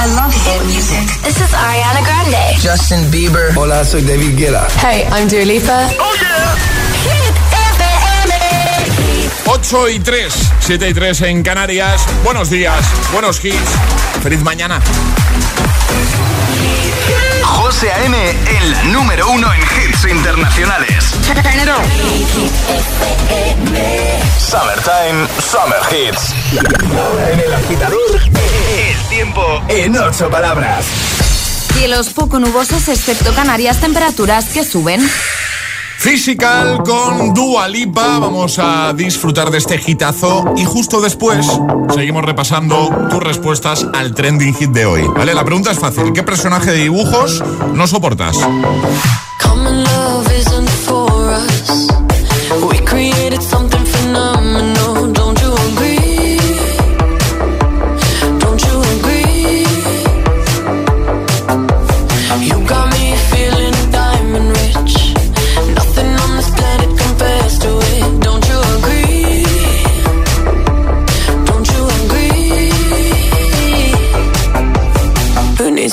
I love hit music. This is Ariana Grande. Justin Bieber. Hola, soy David Guetta. Hey, I'm Dua Lipa. Oh yeah. Hit FM. 8 y 3, 7 y 3 en Canarias. Buenos días, buenos hits. Feliz mañana. José A.M. en la número uno en hits internacionales. Summertime, Summer Hits. En el agitador, El tiempo en ocho palabras. Cielos poco nubosos, excepto Canarias, temperaturas que suben. Physical con Dua Lipa. Vamos a disfrutar de este hitazo y justo después seguimos repasando tus respuestas al trending hit de hoy. ¿Vale? La pregunta es fácil. ¿Qué personaje de dibujos no soportas?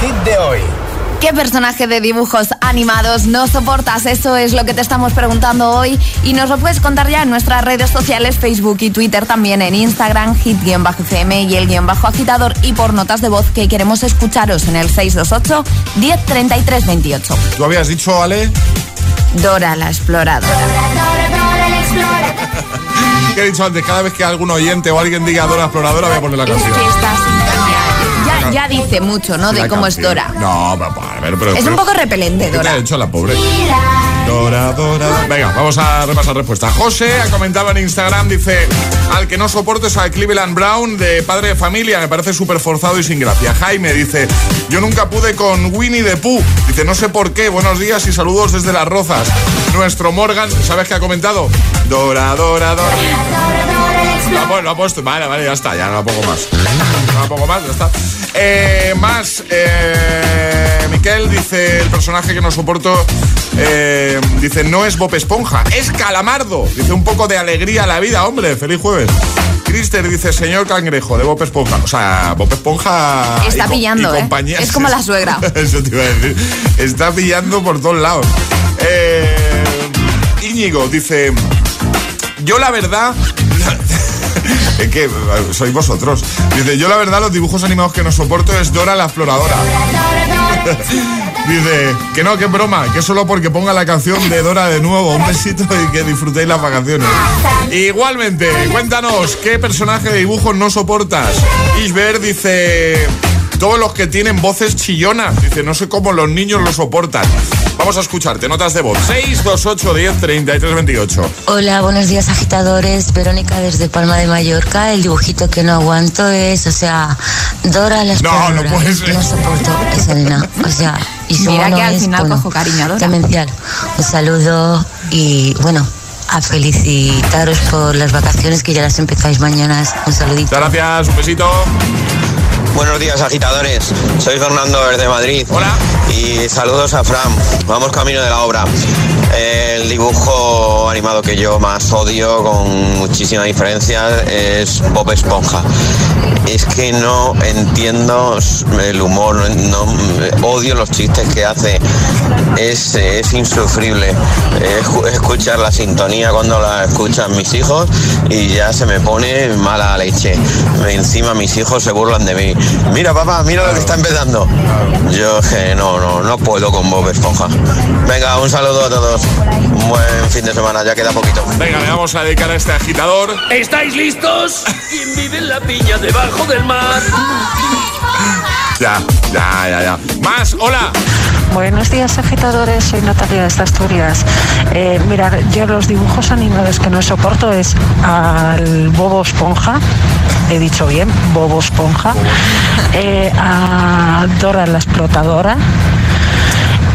Hit de hoy. ¿Qué personaje de dibujos animados no soportas? Eso es lo que te estamos preguntando hoy y nos lo puedes contar ya en nuestras redes sociales, Facebook y Twitter, también en Instagram, hit-fm y el guion bajo agitador y por notas de voz que queremos escucharos en el 628 1033 28. ¿Tú habías dicho, Ale? Dora la exploradora. ¿Qué he dicho antes? Cada vez que algún oyente o alguien diga Dora Exploradora, voy a poner la Es canción. Ya, dice mucho, ¿no? De cómo es. Dora. No, pero, a ver, pero. Es un poco repelente, ¿Qué te Dora. ha hecho la pobre? Dora, Dora. Venga, vamos a repasar respuesta. José ha comentado en Instagram, dice, al que no soportes a Cleveland Brown de padre de familia, me parece súper forzado y sin gracia. Jaime dice, yo nunca pude con Winnie the Pooh. Dice, no sé por qué, buenos días y saludos desde Las Rozas. Nuestro Morgan, ¿sabes qué ha comentado? Dora, Dora, Dora. Pu- lo ha puesto, vale, vale, ya está, ya no pongo más. No pongo más, ya está. Eh, más, eh, Miquel dice, el personaje que no soporto, eh, dice, no es Bob Esponja, es Calamardo. Dice, un poco de alegría a la vida, hombre, feliz jueves. Crister dice, señor cangrejo, de Bob Esponja. O sea, Bob Esponja... Está y pillando, y ¿eh? Es como la suegra. Eso te iba a decir. Está pillando por todos lados. Eh, Íñigo dice, yo la verdad... Es que eh, sois vosotros. Dice, yo la verdad los dibujos animados que no soporto es Dora la exploradora. Dice, que no, que broma, que solo porque ponga la canción de Dora de nuevo. Un besito y que disfrutéis las vacaciones. Igualmente, cuéntanos, ¿qué personaje de dibujos no soportas? Isber dice, todos los que tienen voces chillonas. Dice, no sé cómo los niños lo soportan. Vamos a escucharte, notas de voz. 628 10 33 28. Hola, buenos días agitadores. Verónica desde Palma de Mallorca. El dibujito que no aguanto es, o sea, Dora la No, no puede ser. No soporto esa nena. O sea, y su Mira que al es, final bueno, cojo cariño a Dora. demencial. Un saludo y bueno, a felicitaros por las vacaciones que ya las empezáis mañana. Un saludito. Muchas gracias, un besito. Buenos días agitadores, soy Fernando desde Madrid. Hola. Y saludos a Fran. Vamos camino de la obra. El dibujo animado que yo más odio con muchísima diferencia es Bob Esponja. Es que no entiendo el humor, no, no- odio los chistes que hace. Es, es insufrible Escu- escuchar la sintonía cuando la escuchan mis hijos y ya se me pone mala leche. Encima mis hijos se burlan de mí. Mira papá, mira lo que está empezando. Yo que no, no, no puedo con Bob Esponja. Venga, un saludo a todos. Un buen fin de semana, ya queda poquito. Venga, le vamos a dedicar a este agitador. ¿Estáis listos? ¿Quién vive en la piña debajo del mar? Ya, ya, ya, ya. Más, hola. Buenos días, agitadores. Soy Natalia de Asturias. Eh, mirad, yo los dibujos animados que no soporto es al Bobo Esponja. He dicho bien, Bobo Esponja. Eh, a Dora la Explotadora.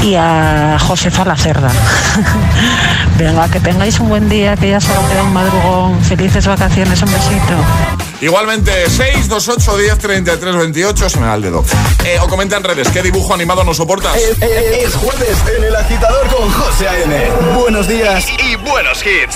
Y a Josefa la Cerda. Venga, que tengáis un buen día, que ya solo queda un madrugón. Felices vacaciones, un besito. Igualmente, 628 10 33 28, se me da el dedo. Eh, o comenta en redes, ¿qué dibujo animado no soportas? Es, es- es jueves en el agitador con José A.M. Buenos días. Y buenos hits.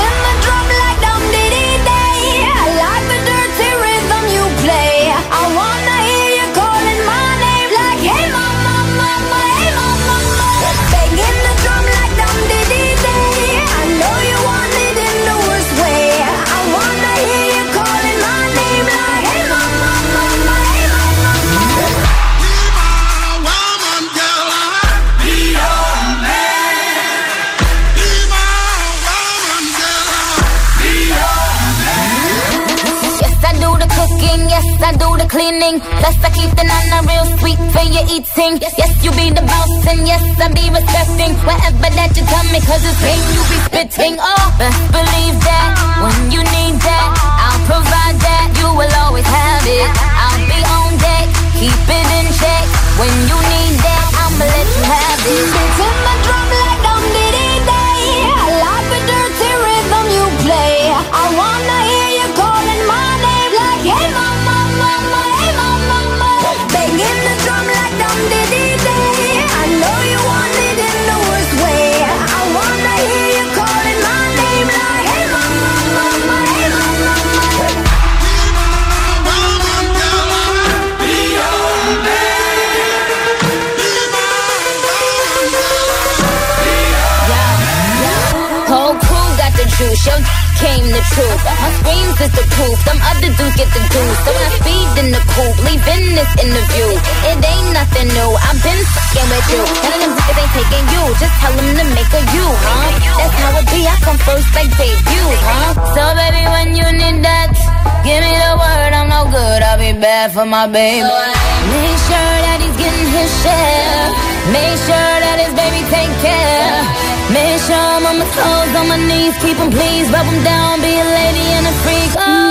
Plus, I keep the nana real sweet for your eating. Yes, you be the boss, and yes, I be respecting whatever that you tell me, cause it's game you be spitting. Oh, best believe that when you need that, I'll provide that. You will always have it. I'll be on deck, keep it in check. When you need that, I'ma let you have it. Beating my drum like the truth. My screams is the proof, them other dudes get the juice. So I speed in the coupe, leaving this interview. It ain't nothing new, I've been fucking with you. None of them niggas ain't taking you, just tell them to make a you, huh? That's how it be, I come first like debut, huh? So baby, when you need that, give me the word, I'm no good, I'll be bad for my baby. Make sure that he's getting his share. Make sure that his baby take care. Mission on my toes, on my knees, keep keep 'em please, rub 'em down, be a lady and a freak. Oh.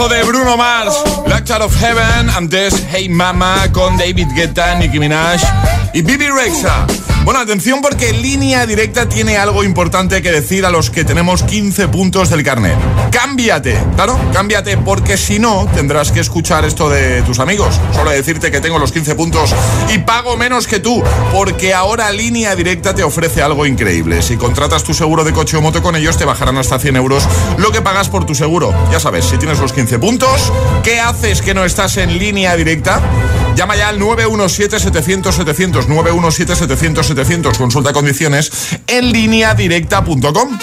Temazo de Bruno Mars, Out of Heaven, antes Hey Mama con David Guetta, Nicki Minaj y Bibi Rexa. Bueno, atención porque Línea Directa tiene algo importante que decir a los que tenemos 15 puntos del carnet. Cámbiate, claro, cámbiate porque si no tendrás que escuchar esto de tus amigos. Solo decirte que tengo los 15 puntos y pago menos que tú, porque ahora Línea Directa te ofrece algo increíble. Si contratas tu seguro de coche o moto con ellos te bajarán hasta 100 euros lo que pagas por tu seguro. Ya sabes, si tienes los 15 puntos, ¿qué haces que no estás en Línea Directa? Llama ya al 917-700-700, 917-700-700, consulta condiciones en lineadirecta.com.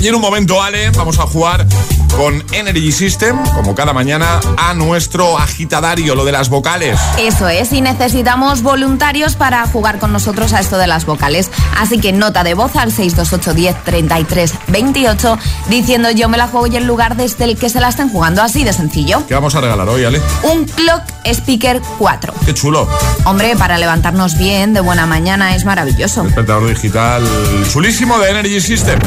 Y en un momento, Ale, vamos a jugar con Energy System, como cada mañana, a nuestro agitadario, lo de las vocales. Eso es, y necesitamos voluntarios para jugar con nosotros a esto de las vocales. Así que nota de voz al 628 10 33 28 diciendo yo me la juego y el lugar desde el que se la estén jugando, así de sencillo. ¿Qué vamos a regalar hoy, Ale? Un Clock Speaker 4. Qué chulo. Hombre, para levantarnos bien, de buena mañana, es maravilloso. Despertador digital chulísimo de Energy System.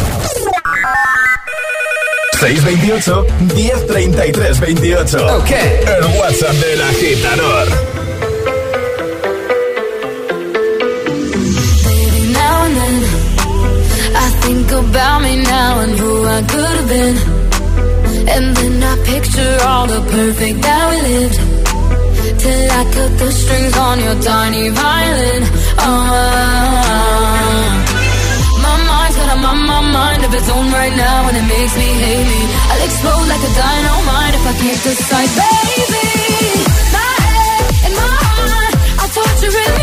628 1033 28. Ok. El WhatsApp del agitador. Baby, now and then, I think about me now and who I could have been. And then I picture all the perfect that we lived. Till I cut the strings on your tiny violin. of its own right now and it makes me hazy. I'll explode like a dynamite if I can't decide, baby. My head and my heart, I torture in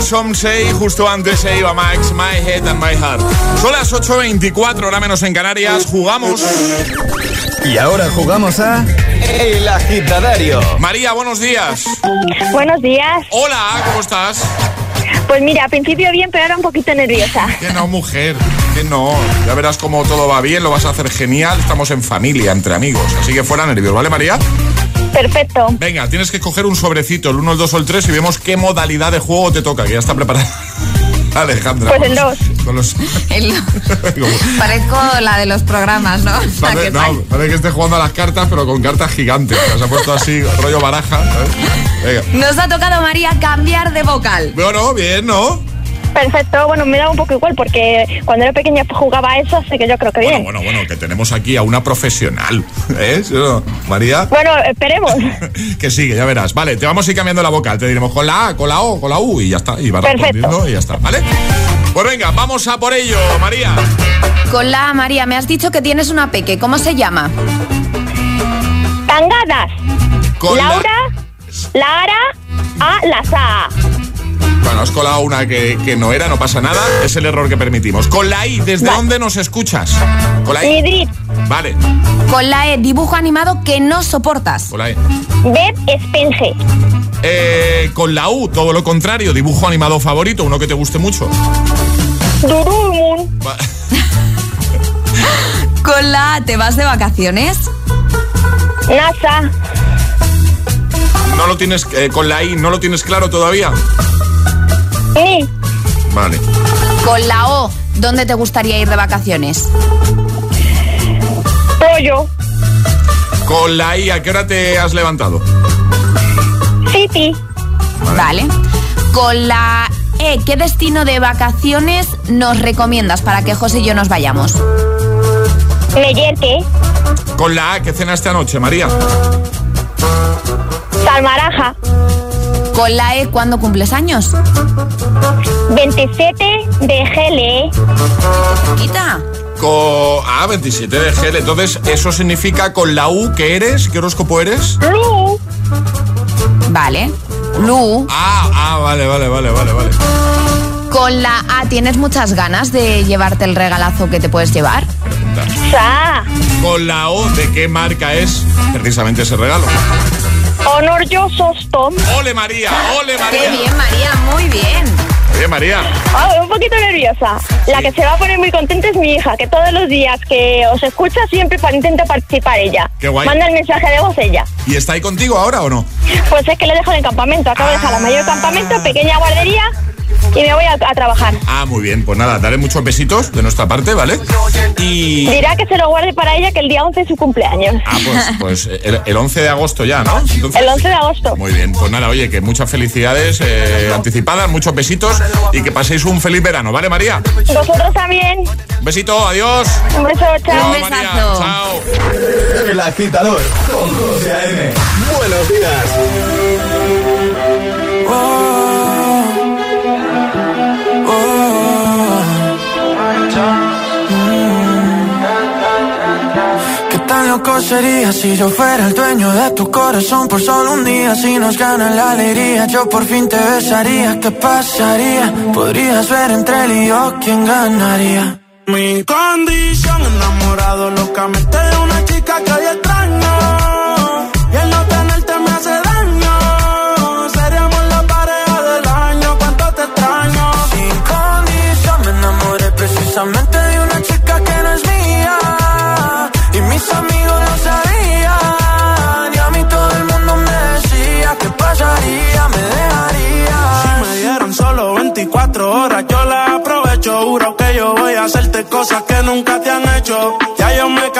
con Some Say, justo antes se iba Max, My Head and My Heart. Son las 8.24, hora menos en Canarias, jugamos. Y ahora jugamos a El Agitadario. María, buenos días. Buenos días. Hola, ¿cómo estás? Pues mira, al principio bien, pero ahora un poquito nerviosa. Que no, mujer, que no. Ya verás cómo todo va bien, lo vas a hacer genial. Estamos en familia, entre amigos. Así que fuera nervios, ¿vale, María? Perfecto. Venga, tienes que coger un sobrecito, el 1, el 2 o el 3 y vemos qué modalidad de juego te toca, que ya está preparada. Alejandra. Pues el dos. Con los... El- Parezco la de los programas, ¿no? Parece, que no, parece que esté jugando a las cartas, pero con cartas gigantes. Se ha puesto así, rollo baraja. ¿sabes? Venga. Nos ha tocado, María, cambiar de vocal. Bueno, bien, ¿no? Perfecto. Bueno, me da un poco igual porque cuando era pequeña jugaba a eso, así que yo creo que bien. Bueno, bueno, que tenemos aquí a una profesional. ¿Eh? María, Bueno, esperemos. que sigue, ya verás. Vale, te vamos a ir cambiando la vocal. Te diremos con la A, con la O, con la U y ya está. Y va Perfecto. respondiendo y ya está, ¿vale? Pues venga, vamos a por ello, María. Con la A, María, me has dicho que tienes una peque. ¿Cómo se llama? Tangadas. Con la- Laura, Lara, A, la Sa. Has colado una que, que no era, no pasa nada. Es el error que permitimos. Con la I, ¿desde Vale. dónde nos escuchas? Con la I. Midrid, Vale, Con la E, dibujo animado que no soportas. con la I. Beb, Spenge. Eh, con la U, todo lo contrario, dibujo animado favorito, uno que te guste mucho. Con la A, ¿te vas de vacaciones? NASA, No lo tienes, eh, con la I, ¿no lo tienes claro todavía? Vale. Con la O, ¿dónde te gustaría ir de vacaciones? Pollo, Con la I, ¿a qué hora te has levantado? City, Vale. Con la E, ¿qué destino de vacaciones nos recomiendas para que José y yo nos vayamos? Meyerque, Con la A, ¿qué cenaste anoche, María? Salmaraja, Con la E, ¿cuándo cumples años? 27 de GLE, Quita. Con... Ah, 27 de gel. Entonces, ¿eso significa con la U que eres? ¿Qué horóscopo eres? Lu, Vale. Lu. Ah, ah, vale, vale, vale, vale, vale. Con la A, ¿tienes muchas ganas de llevarte el regalazo que te puedes llevar? Sa, Con la O, ¿de qué marca es precisamente ese regalo? Honor yo Sostom. ¡Ole, María! ¡Ole, Qué María! bien, María, muy bien. Oye, María. Ah, un poquito nerviosa. La que se va a poner muy contenta es mi hija, que todos los días que os escucha siempre para intenta participar ella. Qué guay. Manda el mensaje de voz ella. ¿Y está ahí contigo ahora o no? Pues es que le dejo en el campamento. Acabo de dejar la mayor campamento, pequeña guardería y me voy a, a trabajar. Ah, muy bien. Pues nada, daré muchos besitos de nuestra parte, ¿vale? Y... Dirá que se lo guarde para ella que el día 11 es su cumpleaños. Ah, pues, pues el, el 11 de agosto ya, ¿no? Entonces- El 11 de agosto. Muy bien, pues nada, oye, que muchas felicidades eh, anticipadas, muchos besitos y que paséis un feliz verano, ¿vale, María? Vosotros también. Un besito, adiós. Un beso, chao. Un María, besazo. chao. El Agitador con José A.M. Buenos días. ¿Qué tan loco sería si yo fuera el dueño de tu corazón por solo un día? Si nos gana la alegría, yo por fin te besaría. ¿Qué pasaría? Podrías ver entre él y yo quién ganaría. Mi condición, enamorado locamente de una chica que hoy extraño.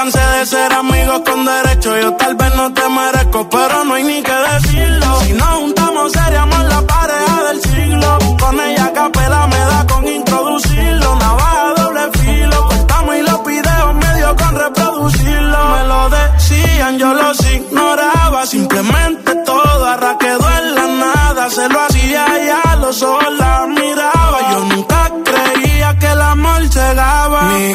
Cansé de ser amigos con derecho. Yo tal vez no te merezco, pero no hay ni que decirlo. Si nos juntamos, seríamos la pareja del siglo. Con ella capela me da con introducirlo. Navaja doble filo. Cortamos y los videos medio con reproducirlo. Me lo decían, yo los ignoraba. Simplemente todo arra quedó en la nada. Se lo hacía ya, los ojos la miraba. Yo nunca creía que el amor llegaba. Mi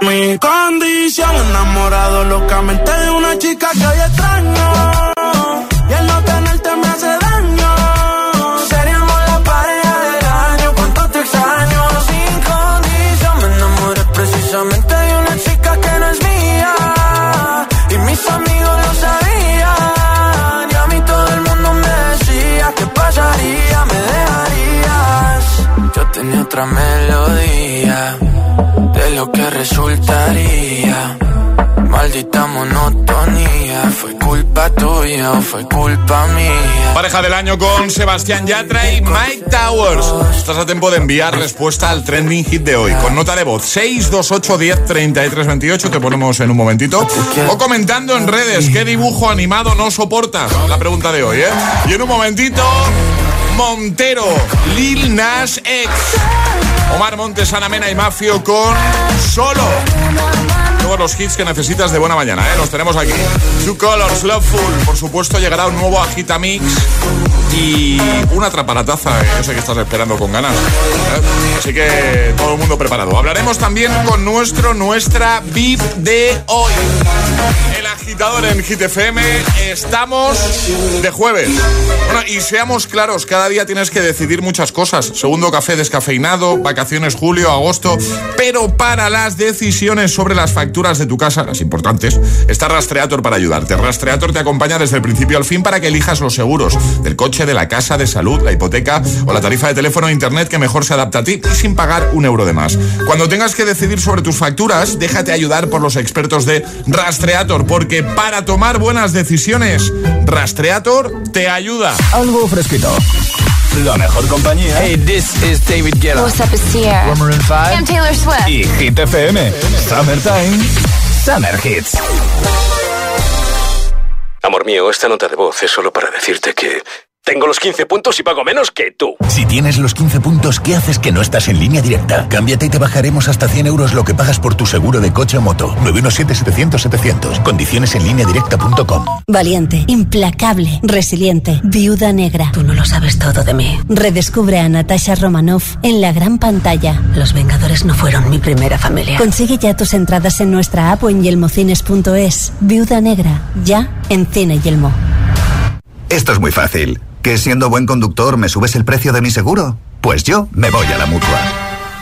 Mi condición, enamorado locamente de una chica que hoy extraño. Otra melodía de lo que resultaría. Maldita monotonía, fue culpa tuya o fue culpa mía. Pareja del año con Sebastián Yatra y Mike Towers. Estás a tiempo de enviar respuesta al trending hit de hoy con nota de voz 628 10 33 28. Te ponemos en un momentito. O comentando en redes qué dibujo animado no soportas. La pregunta de hoy, ¿eh? Y en un momentito, Montero, Lil Nas X. Omar Montes, Ana Mena y Mafio con Solo. Todos los hits que necesitas de buena mañana, ¿eh? Los tenemos aquí. Two Colors, Loveful. Por supuesto, llegará un nuevo Agitamix y una atraparataza. que Yo sé que estás esperando con ganas. ¿eh? Así que todo el mundo preparado. Hablaremos también con nuestro, nuestra VIP de hoy. El agitador en Hit FM. Estamos de jueves. Bueno, y seamos claros, cada día tienes que decidir muchas cosas. Segundo café descafeinado, vacaciones julio, agosto. Pero para las decisiones sobre las facturas de tu casa, las importantes, está Rastreator para ayudarte. Rastreator te acompaña desde el principio al fin para que elijas los seguros del coche, de la casa, de salud, la hipoteca o la tarifa de teléfono e internet que mejor se adapta a ti sin pagar un euro de más. Cuando tengas que decidir sobre tus facturas, déjate ayudar por los expertos de Rastreator, porque para tomar buenas decisiones, Rastreator te ayuda. Algo fresquito. La mejor compañía. Hey, this is David Guetta. What's up, it's Sierra. We're Maroon 5. I'm Taylor Swift. Y Hit FM. Summertime. Summer Hits. Amor mío, esta nota de voz es solo para decirte que tengo los 15 puntos y pago menos que tú. Si tienes los 15 puntos, ¿qué haces que no estás en línea directa? Cámbiate y te bajaremos hasta 100 euros lo que pagas por tu seguro de coche o moto. 917-700-700. Condiciones en línea directa.com. Valiente, implacable, resiliente, viuda negra. Tú no lo sabes todo de mí. Redescubre a Natasha Romanoff en la gran pantalla. Los Vengadores no fueron mi primera familia. Consigue ya tus entradas en nuestra app o en yelmocines.es. Viuda negra, ya en Cine Yelmo. Esto es muy fácil. ¿Que siendo buen conductor me subes el precio de mi seguro? Pues yo me voy a la mutua.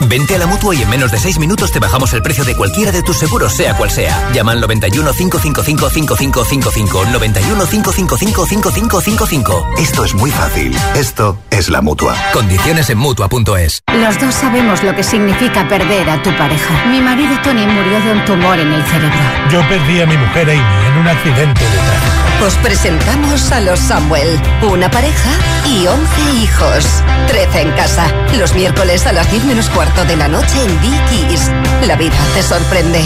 Vente a la mutua y en menos de 6 minutos te bajamos el precio de cualquiera de tus seguros, sea cual sea. Llama al 91 555 5555. 91 555 5555. Esto es muy fácil. Esto es la mutua. Condiciones en mutua.es. Los dos sabemos lo que significa perder a tu pareja. Mi marido Tony murió de un tumor en el cerebro. Yo perdí a mi mujer Amy en un accidente de tráfico. Os presentamos a los Samuel, una pareja y 11 hijos. 13 en casa. Los miércoles a las 10 menos cuarto de la noche en Dickies. La vida te sorprende.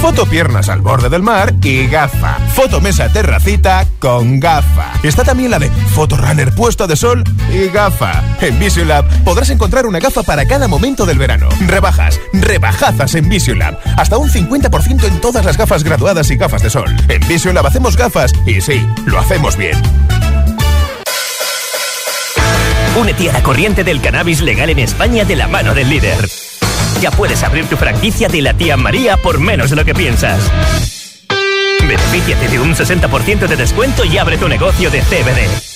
Foto piernas al borde del mar y gafa. Foto mesa terracita con gafa. Está también la de Foto runner puesto de sol y gafa. En Visiolab podrás encontrar una gafa para cada momento del verano. Rebajas, rebajazas en Visiolab. Hasta un 50% en todas las gafas graduadas y gafas de sol. En Visiolab hacemos gafas y sí, lo hacemos bien. Únete a la corriente del cannabis legal en España de la mano del líder. Ya puedes abrir tu franquicia de la tía María por menos de lo que piensas. Benefíciate de un 60% de descuento y abre tu negocio de CBD.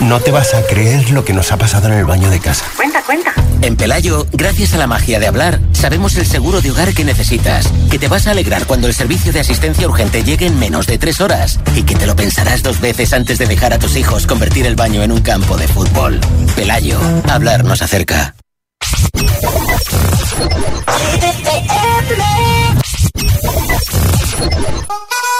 No te vas a creer lo que nos ha pasado en el baño de casa. Cuenta, cuenta. En Pelayo, gracias a la magia de hablar, sabemos el seguro de hogar que necesitas, que te vas a alegrar cuando el servicio de asistencia urgente llegue en menos de tres horas y que te lo pensarás dos veces antes de dejar a tus hijos convertir el baño en un campo de fútbol. Pelayo, hablar nos acerca.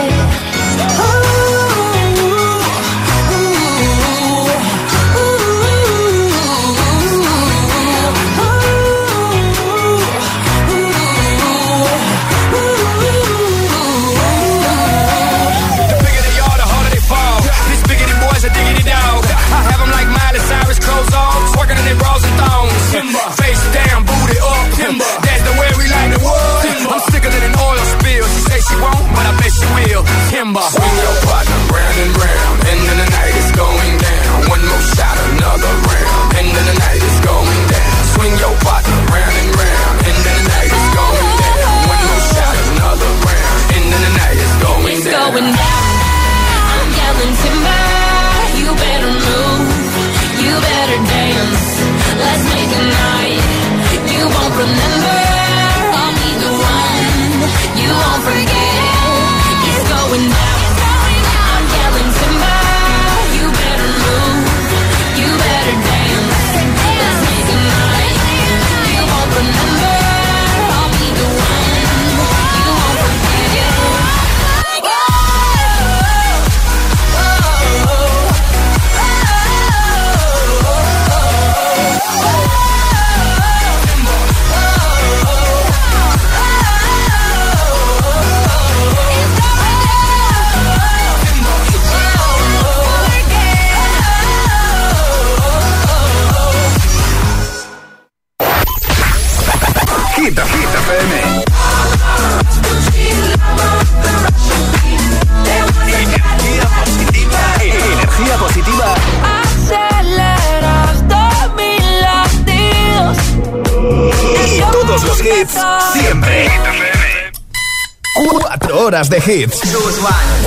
Horas de hits.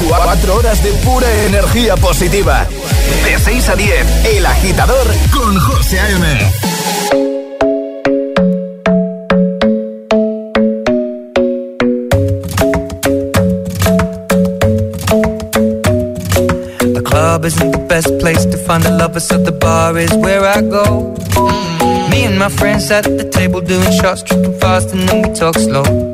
Cuatro horas de pura energía positiva. De 6 a 10, El Agitador con José A.M. The club isn't the best place to find the lovers, so the bar is where I go. Me and my friends at the table doing shots, tripping fast, and then we talk slow.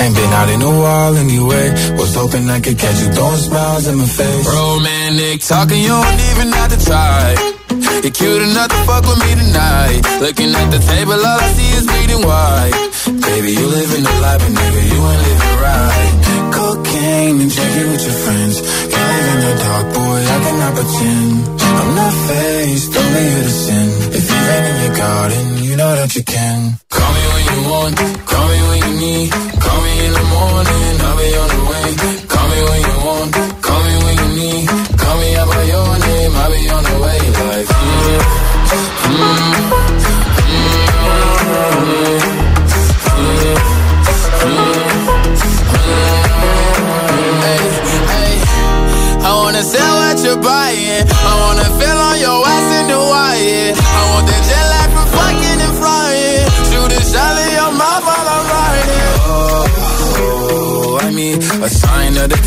Ain't been out in a while anyway. Was hoping I could catch you throwing smiles in my face. Romantic talking, you don't even have to try. You're cute enough to fuck with me tonight. Looking at the table, all I see is bleeding white. Baby, you living the life, but nigga, you ain't living right. Cocaine and drinking with your friends. Can't live in the dark, boy, I cannot pretend. I'm not faced, only here to sin. If you rain in your garden, you know that you can. Call me when you want, call me in the morning, I'll be on the way. Call me when you want, call me when you need. Call me by your name, I'll be on the way. Like, mm, mm, I wanna sell what you're buying.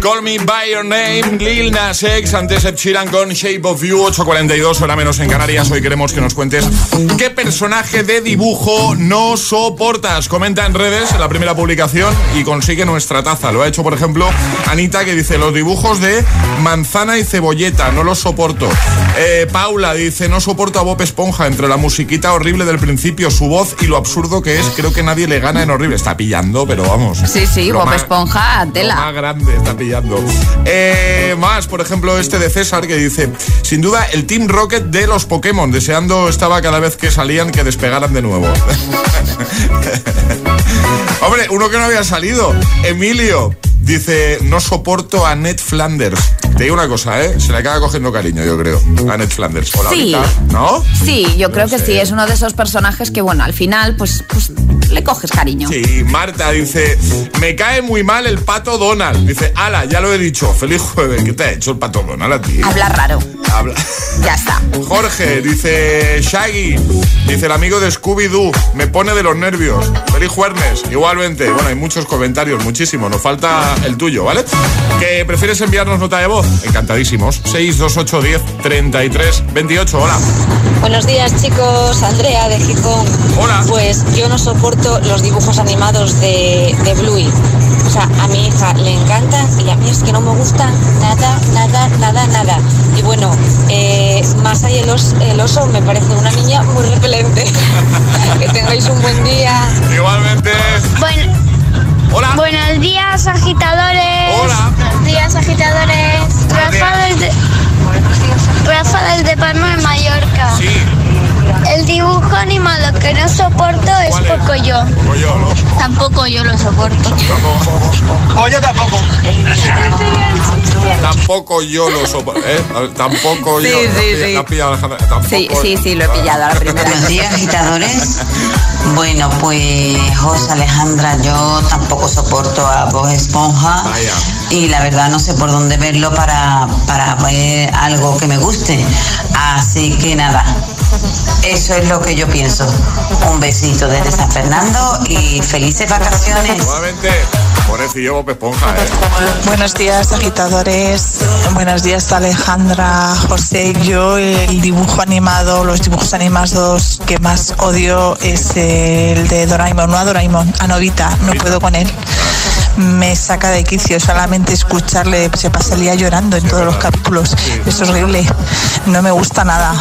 Call Me By Your Name, Lil Nas X, antes Ed Sheeran con Shape of You, 8.42, hora menos en Canarias. Hoy queremos que nos cuentes qué personaje de dibujo no soportas. Comenta en redes la primera publicación y consigue nuestra taza. Lo ha hecho, por ejemplo, Anita, que dice, los dibujos de manzana y cebolleta, no los soporto. Eh, Paula dice, no soporto a Bob Esponja, entre la musiquita horrible del principio, su voz y lo absurdo que es, creo que nadie le gana en horrible. Está pillando, pero vamos. Sí, sí, Bob más- Esponja, lo tela. más grande está pillando. Eh, más, por ejemplo, este de César que dice: Sin duda, el Team Rocket de los Pokémon. Deseando estaba cada vez que salían que despegaran de nuevo. Hombre, uno que no había salido, Emilio. Dice, no soporto a Ned Flanders. Te digo una cosa, ¿eh? Se le acaba cogiendo cariño, yo creo, a Ned Flanders. Hola, Sí. ahorita, ¿no? Sí, yo creo que sí, es uno de esos personajes que, bueno, al final, pues, pues le coges cariño. Sí, Marta dice, me cae muy mal el pato Donald. Dice, ala, ya lo he dicho, feliz jueves. ¿Qué te ha hecho el pato Donald a ti? Habla raro. Habla. Ya está. Jorge dice, Shaggy, dice el amigo de Scooby-Doo, me pone de los nervios. Feliz jueves, igualmente. Bueno, hay muchos comentarios, muchísimo. Nos falta el tuyo, ¿vale? ¿Que prefieres enviarnos nota de voz? Encantadísimos. 628 10 33 28. Hola. Buenos días, chicos. Andrea de Gijón. Hola. Pues yo no soporto los dibujos animados de, de Bluey. O sea, a mi hija le encanta y a mí es que no me gusta nada, nada, nada, nada. Y bueno, eh, más hay el, os- el oso me parece una niña muy repelente. que tengáis un buen día. Igualmente. Bueno, Hola. Buenos días, agitadores. Hola. Buenos días, agitadores. Rafa desde, Rafa desde Palma de Mallorca. Sí. El dibujo animado que no soporto es poco yo. Poco yo, ¿no? Tampoco yo lo soporto. O yo tampoco. Tampoco yo lo soporto. ¿eh? Tampoco Sí, yo. sí, La sí. ha pillado Alejandra. Tampoco Sí, sí, sí, lo he pillado a la primera. Buenos días, agitadores. Bueno, pues José Alejandra, yo tampoco soporto a Bob Esponja y la verdad no sé por dónde verlo para, para ver algo que me guste. Así que nada, eso es lo que yo pienso. Un besito desde San Fernando y felices vacaciones. Nuevamente, pobrecillo Bob Esponja, ¿eh? Buenos días, agitadores. Buenos días, Alejandra, José. Yo el dibujo animado, los dibujos animados que más odio es el de Doraemon, no a Doraemon, a Novita. No puedo con él. Me saca de quicio solamente escucharle, se pasa el día llorando en todos los capítulos. Es horrible. No me gusta nada.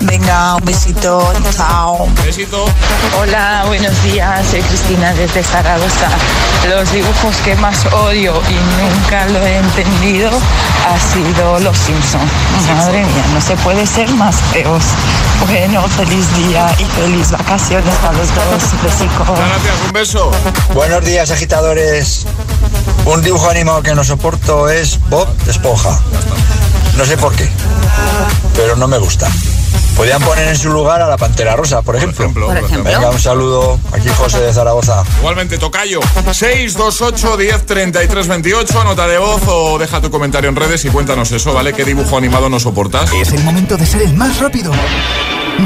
Venga, un besito. Chao. Besito. Hola, buenos días. Soy Cristina desde Zaragoza. Los dibujos que más odio y nunca lo he entendido ha sido Los Simpson. Madre mía, no se puede ser más feos. Bueno, feliz día y feliz vacaciones a los dos. Besico. Gracias, un beso. Buenos días, agitadores. Un dibujo animado que no soporto es Bob Esponja. No sé por qué, pero no me gusta. Podrían poner en su lugar a la Pantera Rosa, por ejemplo. Por ejemplo. Venga, un saludo. Aquí José de Zaragoza. Igualmente, Tocayo. 628 10 33 28. Anota de voz o deja tu comentario en redes y cuéntanos eso, ¿vale? ¿Qué dibujo animado no soportas? Es el momento de ser el más rápido.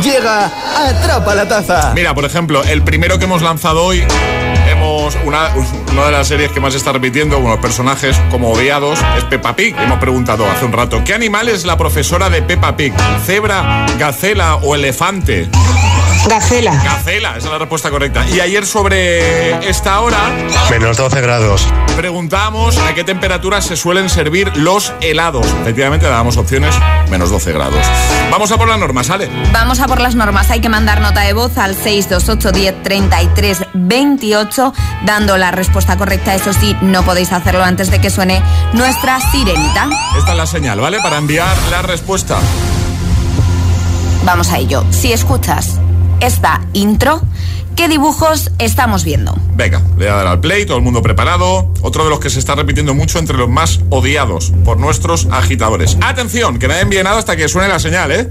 Llega Atrapa la Taza. Mira, por ejemplo, el primero que hemos lanzado hoy, una, una de las series que más está repitiendo, unos personajes como odiados, es Peppa Pig. Hemos preguntado hace un rato, ¿qué animal es la profesora de Peppa Pig? ¿Cebra, gacela o elefante? Gacela. Gacela, esa es la respuesta correcta. Y ayer sobre esta hora Menos 12 grados. preguntamos a qué temperatura se suelen servir los helados. Efectivamente, dábamos opciones menos 12 grados. Vamos a por la norma, ¿sale? Vamos a por las normas. Hay que mandar nota de voz al 628 10 33 28 dando la respuesta correcta. Eso sí, no podéis hacerlo antes de que suene nuestra sirenita. Esta es la señal, ¿vale? Para enviar la respuesta. Vamos a ello. Si escuchas esta intro, ¿qué dibujos estamos viendo? Venga, le voy a dar al play, todo el mundo preparado. Otro de los que se está repitiendo mucho entre los más odiados por nuestros agitadores. Atención, que nadie envíe nada hasta que suene la señal, ¿eh?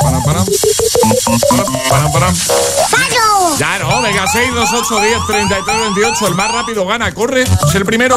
Param, param. Param, param. Ya no, venga, 6, 2, 8, 10, 33, 28. El más rápido gana, corre. Es el primero.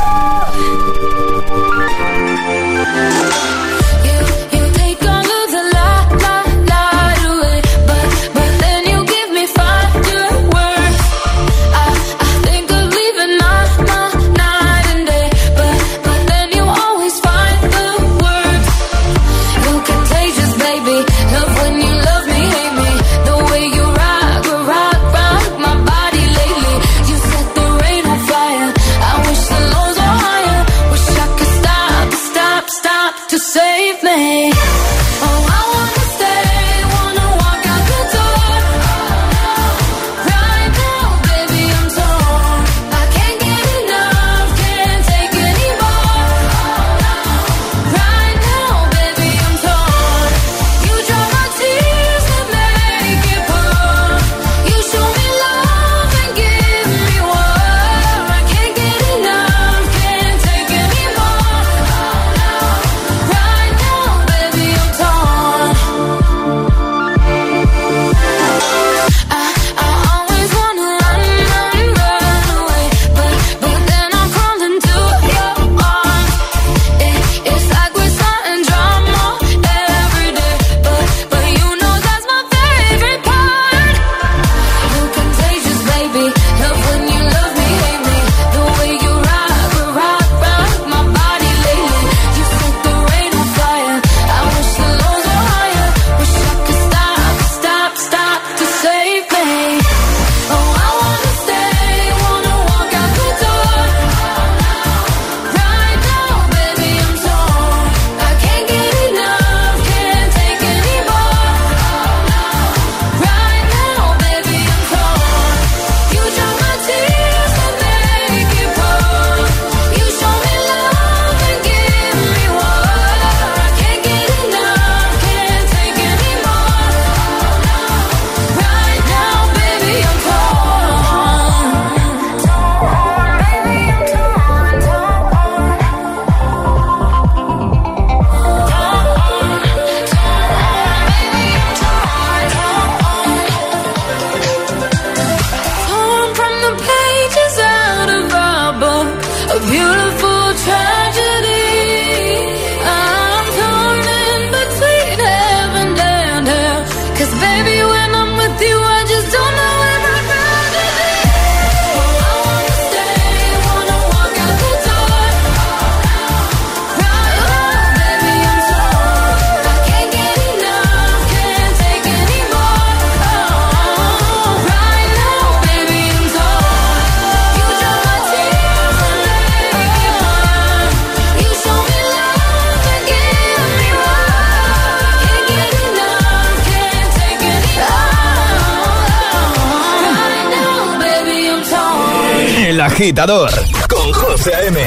Agitador con José A.M.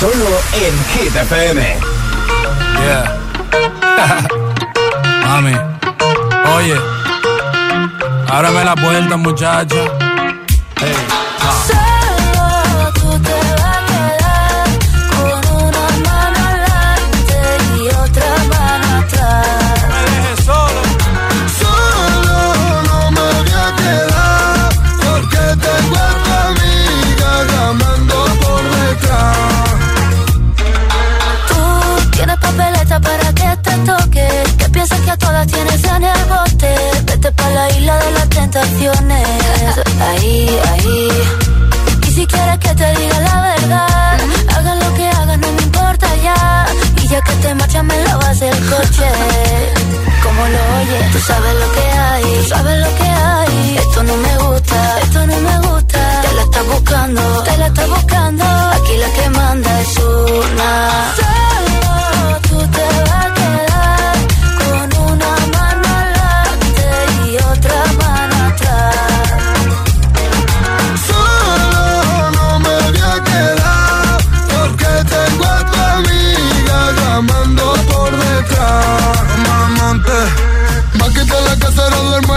Solo en Hit. Yeah. Mami, oye, ábrame la puerta, muchacha. Hey, isla de las tentaciones. Ahí, ahí. Y si quieres que te diga la verdad, hagan lo que hagan, no me importa ya. Y ya que te marchas, me lavas el coche. Como lo oyes, tú sabes lo que hay, tú sabes lo que hay. Esto no me gusta, esto no me gusta. Te la estás buscando, te la estás buscando. Aquí la que manda es una.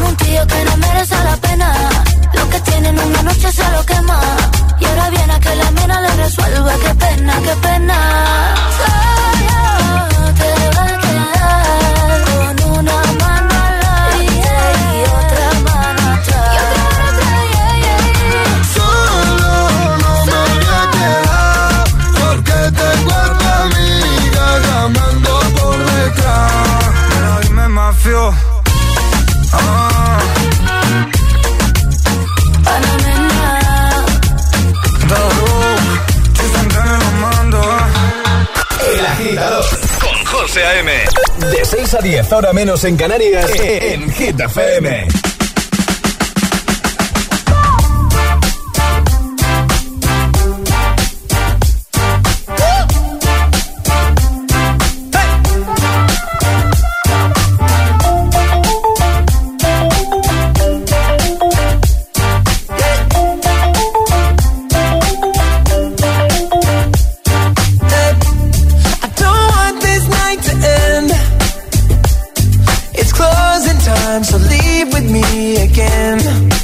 con un tío que no merece la pena. Lo que tienen una noche se lo quema. Y ahora viene que la mina le resuelva. Qué pena, qué pena. Solo te vas a quedar con una mano adelante y otra mano atrás. Solo no me voy a quedar porque tengo a tu amiga llamando por detrás. Pero dime mafio. Ah, A.M. De 6 a 10, ahora menos en Canarias, en Hit FM. Me again.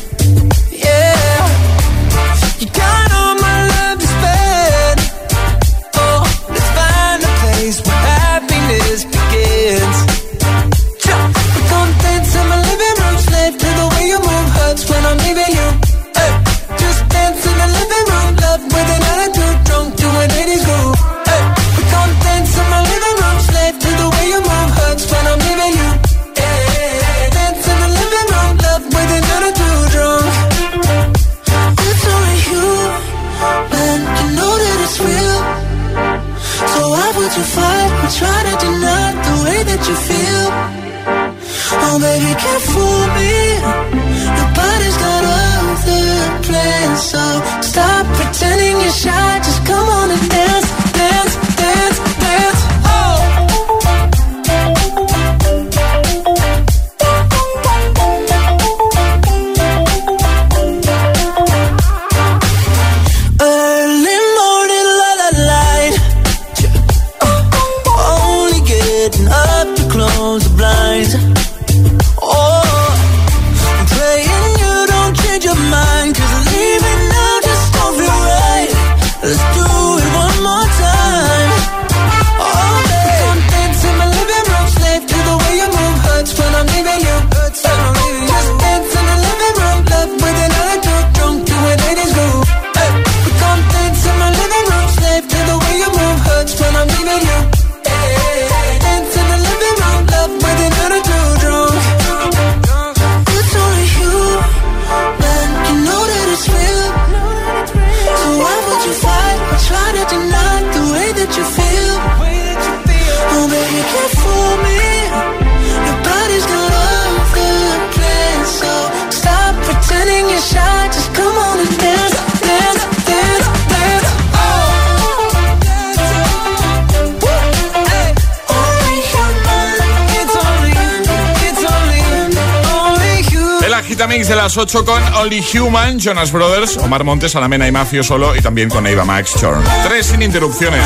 De las 8 con Only Human, Jonas Brothers, Omar Montes, Alamena y Mafio solo y también con Eva Max Chorn. Tres sin interrupciones.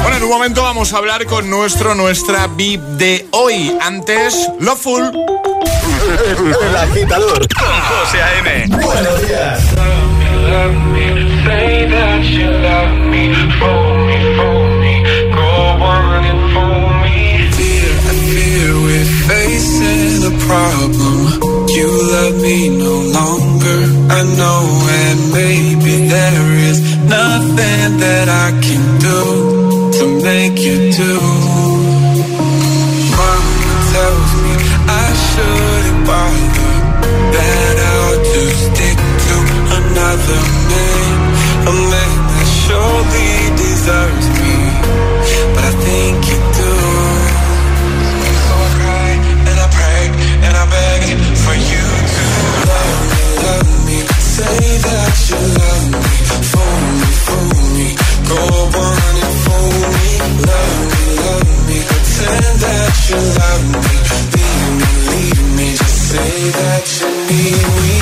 Bueno, en un momento vamos a hablar con nuestro, nuestra VIP de hoy. Antes, Loveful. El agitador con José A.M. Buenos días. Facing a problem. You love me no longer, I know, and maybe there is nothing that I can do to make you do. Mama tells me I shouldn't bother, that I'll just stick to another man, a man that surely deserves that you love me, leave me, leave me, just say that you need me,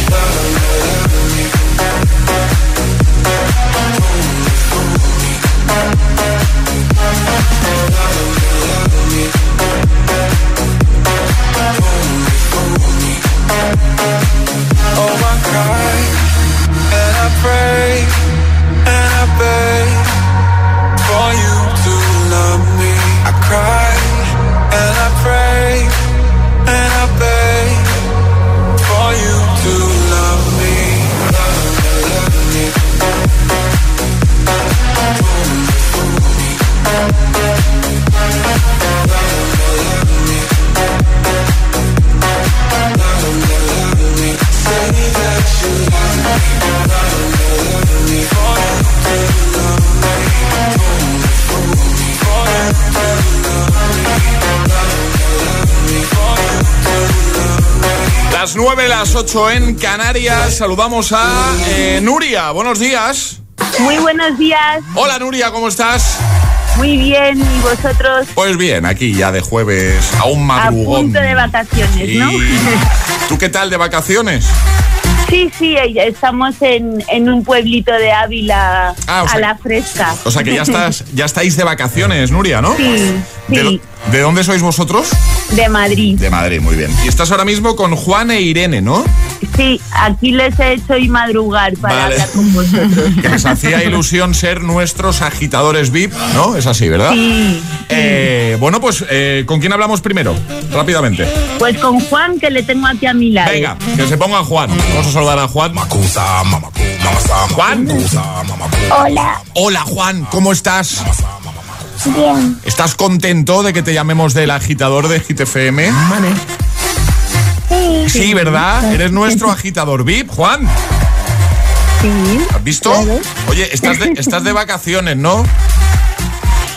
Las 9, las 8 en Canarias. Saludamos a eh, Nuria. Buenos días. Muy buenos días. Hola Nuria, ¿cómo estás? Muy bien, ¿y vosotros? Pues bien, aquí ya de jueves a un A madrugón. punto de vacaciones, ¿no? ¿Tú qué tal de vacaciones? Sí, sí, estamos en, en un pueblito de Ávila Ah, sea- a la fresca. O sea que ya estás, ya estáis de vacaciones, Nuria, ¿no? Sí, ¿De, sí, ¿De dónde sois vosotros? de Madrid. De Madrid, muy bien. Y estás ahora mismo con Juan e Irene, ¿no? Sí, aquí les he hecho y madrugar para Vale. hablar con vosotros. Que les hacía ilusión ser nuestros agitadores VIP, ¿no? Es así, ¿verdad? Sí. Eh, bueno, pues, eh, ¿con quién hablamos primero? Rápidamente. Pues con Juan, que le tengo aquí a mi lado. Venga, que se ponga Juan. Vamos a saludar a Juan. Juan. Hola. Hola, Juan, ¿cómo estás? Bien. ¿Estás contento de que te llamemos del agitador de GTFM? Sí. Sí, ¿verdad? Eres nuestro agitador VIP, Juan. Sí. ¿Has visto? Oye, estás de, estás de vacaciones, ¿no?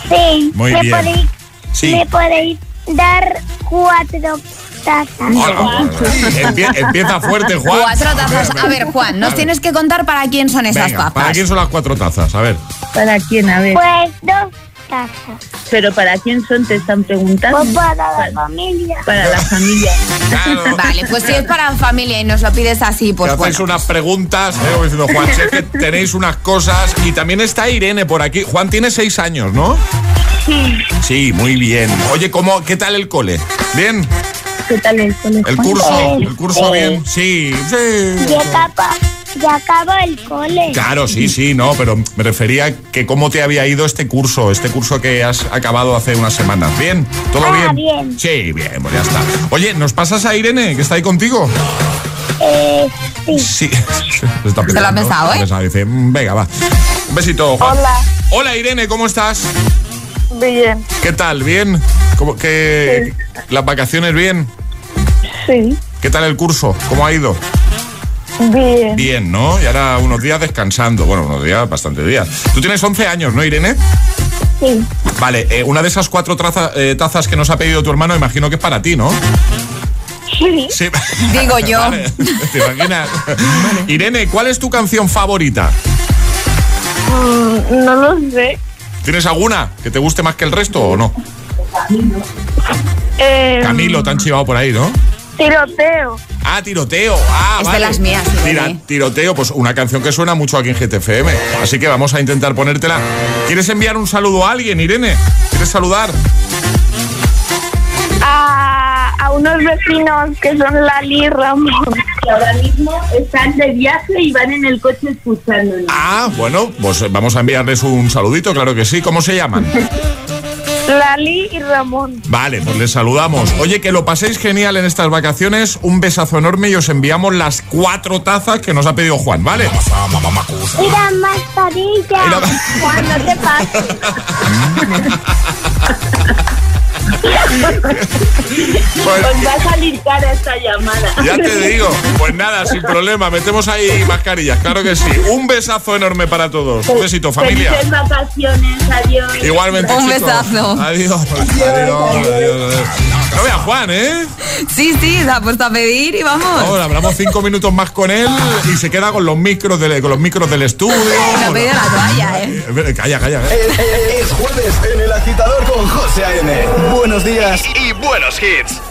Sí. Muy ¿Me bien. Podéis, Sí. ¿Me podéis dar cuatro tazas? Hola. Empie- empieza fuerte, Juan. Cuatro tazas. A ver, Juan, nos tienes que contar para quién son esas Venga, tazas. ¿para quién son las cuatro tazas? A ver. ¿Para quién? A ver. Pues dos tazas. ¿Pero para quién son? Te están preguntando. Pues para la familia. Para la familia. Vale, pues si es para familia y nos lo pides así, pues hacéis bueno. unas preguntas, eh, como diciendo, Juan, sé que tenéis unas cosas y también está Irene por aquí. Juan tiene seis años, ¿no? Sí. Sí, muy bien. Oye, ¿cómo, ¿qué tal el cole? ¿Bien? ¿Qué tal el colegio? ¿El curso? ¿El curso bien? Sí, sí. Ya acabo, ya acabo el cole. Claro, sí, sí, no, pero me refería que cómo te había ido este curso, este curso que has acabado hace unas semanas. ¿Bien? ¿Todo Ah, bien? bien. Sí, bien, pues ya está. Oye, ¿nos pasas a Irene, que está ahí contigo? Eh, sí. Sí. Se, está Se lo ha pensado, se ¿eh? pensado, Dice, "Mm, venga, va. Un besito, Juan. Hola. Hola, Irene, ¿cómo estás? Bien. ¿Qué tal? ¿Bien? ¿Cómo, qué, ¿Las vacaciones bien? Sí. ¿Qué tal el curso? ¿Cómo ha ido? Bien. Bien, ¿no? Y ahora unos días descansando. Bueno, unos días, bastante días. Tú tienes 11 años, ¿no, Irene? Sí. Vale, eh, una de esas cuatro traza- eh, tazas que nos ha pedido tu hermano, imagino que es para ti, ¿no? Sí. Sí. Digo yo. Vale, ¿Te imaginas? Irene, ¿cuál es tu canción favorita? Mm, no lo sé. ¿Tienes alguna que te guste más que el resto o no? Eh, Camilo, te han chivado por ahí, ¿no? Tiroteo. Ah, tiroteo. Ah, Es de las mías, Irene. tiroteo, pues una canción que suena mucho aquí en GTFM. Así que vamos a intentar ponértela. ¿Quieres enviar un saludo a alguien, Irene? ¿Quieres saludar? A, a unos vecinos que son Lali y Ramón. Que ahora mismo están de viaje y van en el coche escuchándonos. Ah, bueno, pues vamos a enviarles un saludito, claro que sí. ¿Cómo se llaman? Lali y Ramón. Vale, pues les saludamos. Oye, que lo paséis genial en estas vacaciones. Un besazo enorme y os enviamos las cuatro tazas que nos ha pedido Juan, ¿vale? Y la- Juan, no te pases. Pues, Os va a salir cara esta llamada. ya te digo. Pues nada, sin problema. Metemos ahí mascarillas, claro que sí. Un besazo enorme para todos. Un besito, familia. Felices vacaciones, adiós. Igualmente, Un chicos. besazo. Adiós. Adiós, adiós, adiós. No vea Juan, ¿eh? Sí, sí, se ha puesto a pedir y vamos. Ahora hablamos cinco minutos más con él y se queda con los micros del, con los micros del estudio. Ha pedido la toalla, ¿eh? Eh, Calla, calla. eh. Es, es- es jueves en el agitador con José A.M. Buenos días Y buenos hits.